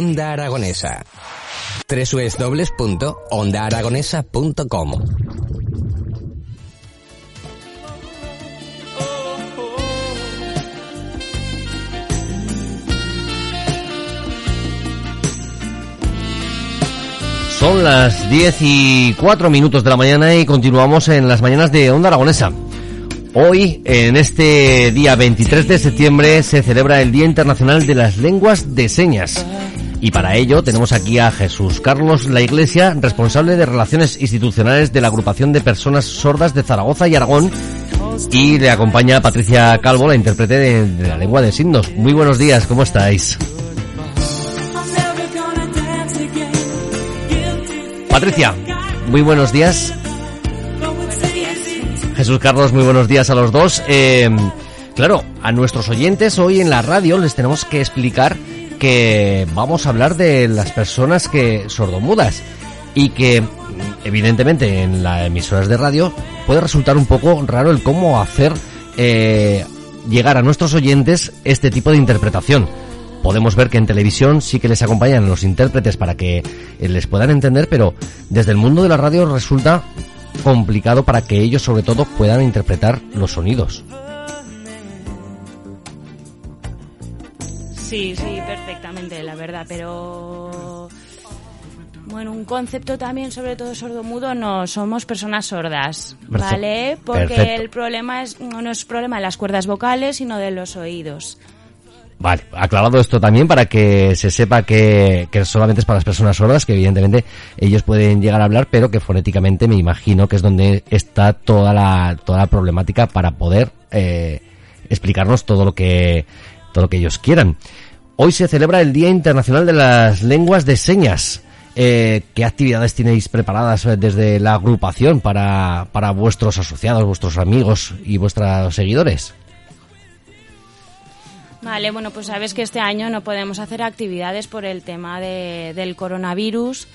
Onda Aragonesa. www.ondaaragonesa.com Son las 10 y 4 minutos de la mañana y continuamos en las mañanas de Onda Aragonesa. Hoy, en este día 23 de septiembre, se celebra el Día Internacional de las Lenguas de Señas. Y para ello tenemos aquí a Jesús Carlos La Iglesia, responsable de Relaciones Institucionales de la Agrupación de Personas Sordas de Zaragoza y Aragón. Y le acompaña Patricia Calvo, la intérprete de, de la lengua de signos. Muy buenos días, ¿cómo estáis? Patricia, muy buenos días. Jesús Carlos, muy buenos días a los dos. Eh, claro, a nuestros oyentes hoy en la radio les tenemos que explicar que vamos a hablar de las personas que sordomudas y que evidentemente en las emisoras de radio puede resultar un poco raro el cómo hacer eh, llegar a nuestros oyentes este tipo de interpretación. Podemos ver que en televisión sí que les acompañan los intérpretes para que eh, les puedan entender, pero desde el mundo de la radio resulta complicado para que ellos sobre todo puedan interpretar los sonidos. Sí, sí, perfectamente, la verdad, pero bueno, un concepto también, sobre todo sordomudo, no somos personas sordas, ¿vale? Porque Perfecto. el problema es no es problema de las cuerdas vocales, sino de los oídos. Vale, aclarado esto también para que se sepa que, que solamente es para las personas sordas, que evidentemente ellos pueden llegar a hablar, pero que fonéticamente me imagino que es donde está toda la, toda la problemática para poder eh, explicarnos todo lo que todo lo que ellos quieran. Hoy se celebra el Día Internacional de las Lenguas de Señas. Eh, ¿Qué actividades tenéis preparadas desde la agrupación para, para vuestros asociados, vuestros amigos y vuestros seguidores? Vale, bueno, pues sabes que este año no podemos hacer actividades por el tema de- del coronavirus.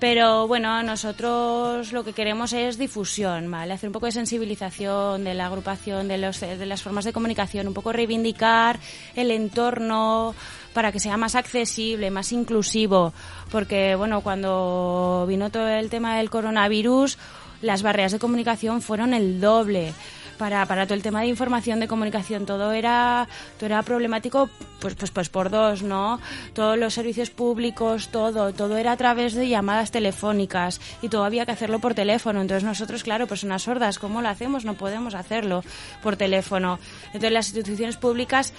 Pero bueno, nosotros lo que queremos es difusión, ¿vale? Hacer un poco de sensibilización de la agrupación, de, los, de las formas de comunicación, un poco reivindicar el entorno para que sea más accesible, más inclusivo. Porque, bueno, cuando vino todo el tema del coronavirus, las barreras de comunicación fueron el doble para, para todo el tema de información, de comunicación, todo era, todo era problemático pues, pues, pues por dos, ¿no? Todos los servicios públicos, todo, todo era a través de llamadas telefónicas y todo había que hacerlo por teléfono. Entonces nosotros, claro, personas sordas, ¿cómo lo hacemos? No podemos hacerlo por teléfono. Entonces las instituciones públicas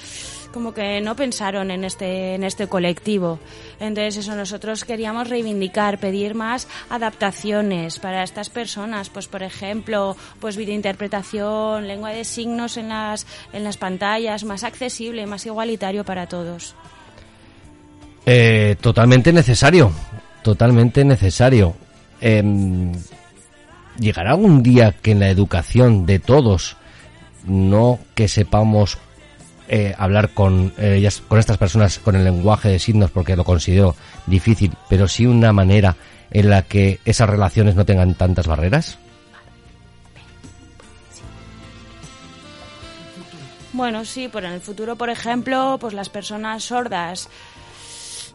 como que no pensaron en este, en este colectivo. Entonces eso nosotros queríamos reivindicar, pedir más adaptaciones para estas personas, pues por ejemplo, pues videointerpretación, lengua de signos en las, en las pantallas, más accesible, más igualitario para todos. Eh, totalmente necesario, totalmente necesario. Em, ¿Llegará algún día que en la educación de todos no que sepamos eh, hablar con eh, ellas, con estas personas con el lenguaje de signos porque lo considero difícil, pero sí una manera en la que esas relaciones no tengan tantas barreras? Bueno, sí, pero en el futuro, por ejemplo, pues las personas sordas,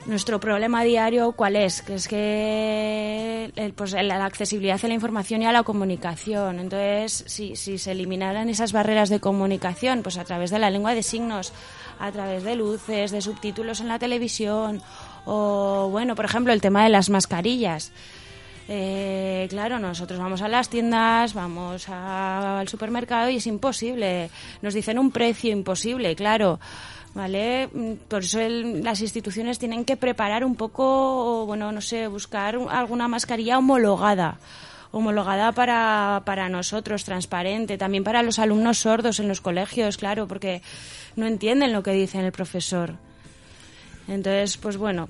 nuestro problema diario, ¿cuál es? Que es que pues la accesibilidad a la información y a la comunicación. Entonces, si, si se eliminaran esas barreras de comunicación, pues a través de la lengua de signos, a través de luces, de subtítulos en la televisión, o bueno, por ejemplo, el tema de las mascarillas. Eh, claro, nosotros vamos a las tiendas, vamos al supermercado y es imposible. Nos dicen un precio imposible, claro. ¿vale? Mm, por eso las instituciones tienen que preparar un poco, bueno, no sé, buscar alguna mascarilla homologada homologada para, para nosotros, transparente, también para los alumnos sordos en los colegios, claro, porque no entienden lo que dice el profesor. Entonces, pues bueno,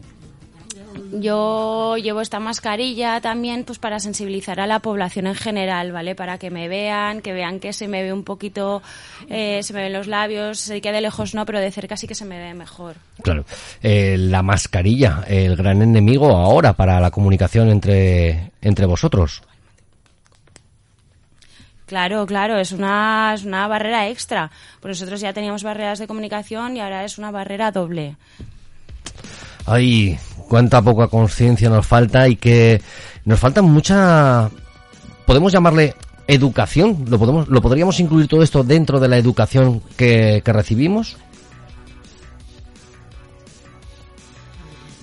yo llevo esta mascarilla también pues para sensibilizar a la población en general, ¿vale? Para que me vean, que vean que se me ve un poquito, eh, se me ven los labios, sé que de lejos no, pero de cerca sí que se me ve mejor. Claro. Eh, la mascarilla, el gran enemigo ahora para la comunicación entre, entre vosotros. Claro, claro, es una, es una barrera extra. Pues nosotros ya teníamos barreras de comunicación y ahora es una barrera doble. Ay, cuánta poca conciencia nos falta y que nos falta mucha, podemos llamarle educación, lo podemos, lo podríamos incluir todo esto dentro de la educación que, que recibimos.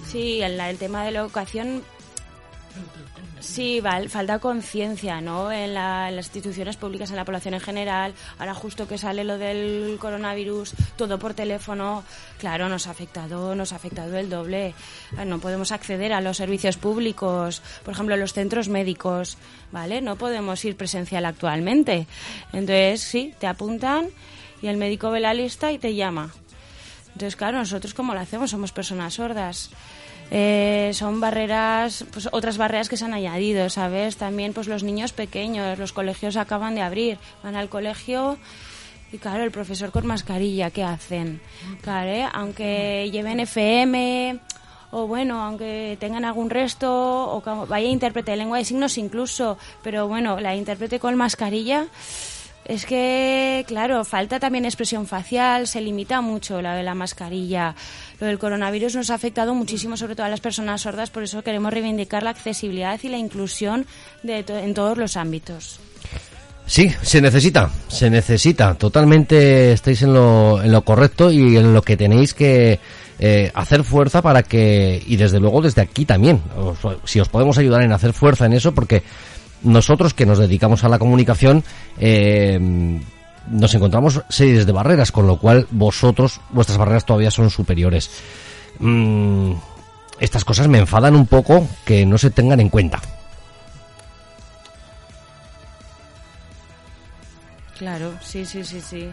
Sí, el, el tema de la educación Sí, falta conciencia, ¿no? En, las instituciones públicas, en la población en general. Ahora justo que sale lo del coronavirus, todo por teléfono, claro, nos ha afectado, nos ha afectado el doble. No podemos acceder a los servicios públicos, por ejemplo, los centros médicos, ¿vale? No podemos ir presencial actualmente. Entonces, sí, te apuntan y el médico ve la lista y te llama. Entonces, claro, nosotros cómo lo hacemos, somos personas sordas. Eh, son barreras, pues otras barreras que se han añadido, ¿sabes? También pues los niños pequeños, los colegios acaban de abrir, van al colegio y claro, el profesor con mascarilla, ¿qué hacen? Claro, ¿eh? aunque lleven FM o bueno, aunque tengan algún resto o vaya intérprete de lengua de signos incluso, pero bueno, la intérprete con mascarilla es que, claro, falta también expresión facial, se limita mucho la de la mascarilla. Lo del coronavirus nos ha afectado muchísimo, sobre todo a las personas sordas, por eso queremos reivindicar la accesibilidad y la inclusión de en todos los ámbitos. Sí, se necesita, se necesita. Totalmente estáis en lo, en lo correcto y en lo que tenéis que eh, hacer fuerza para que, y desde luego desde aquí también, si os podemos ayudar en hacer fuerza en eso, porque nosotros que nos dedicamos a la comunicación, eh, nos encontramos series de barreras, con lo cual vosotros, vuestras barreras todavía son superiores. Mm, estas cosas me enfadan un poco que no se tengan en cuenta. Claro, sí, sí, sí, sí.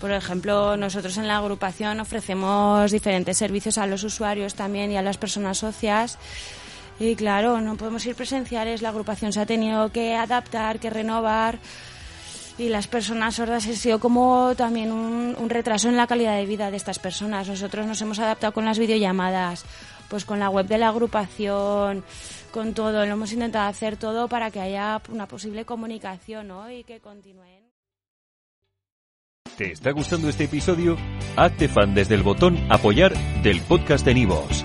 Por ejemplo, nosotros en la agrupación ofrecemos diferentes servicios a los usuarios también y a las personas socias y claro, no podemos ir presenciales, la agrupación se ha tenido que adaptar, que renovar y las personas sordas ha sido como también un, retraso en la calidad de vida de estas personas. Nosotros nos hemos adaptado con las videollamadas, pues con la web de la agrupación, con todo. Lo hemos intentado hacer todo para que haya una posible comunicación ¿no? y que continúen. ¿Te está gustando este episodio? Hazte fan desde el botón apoyar del podcast de Nivos.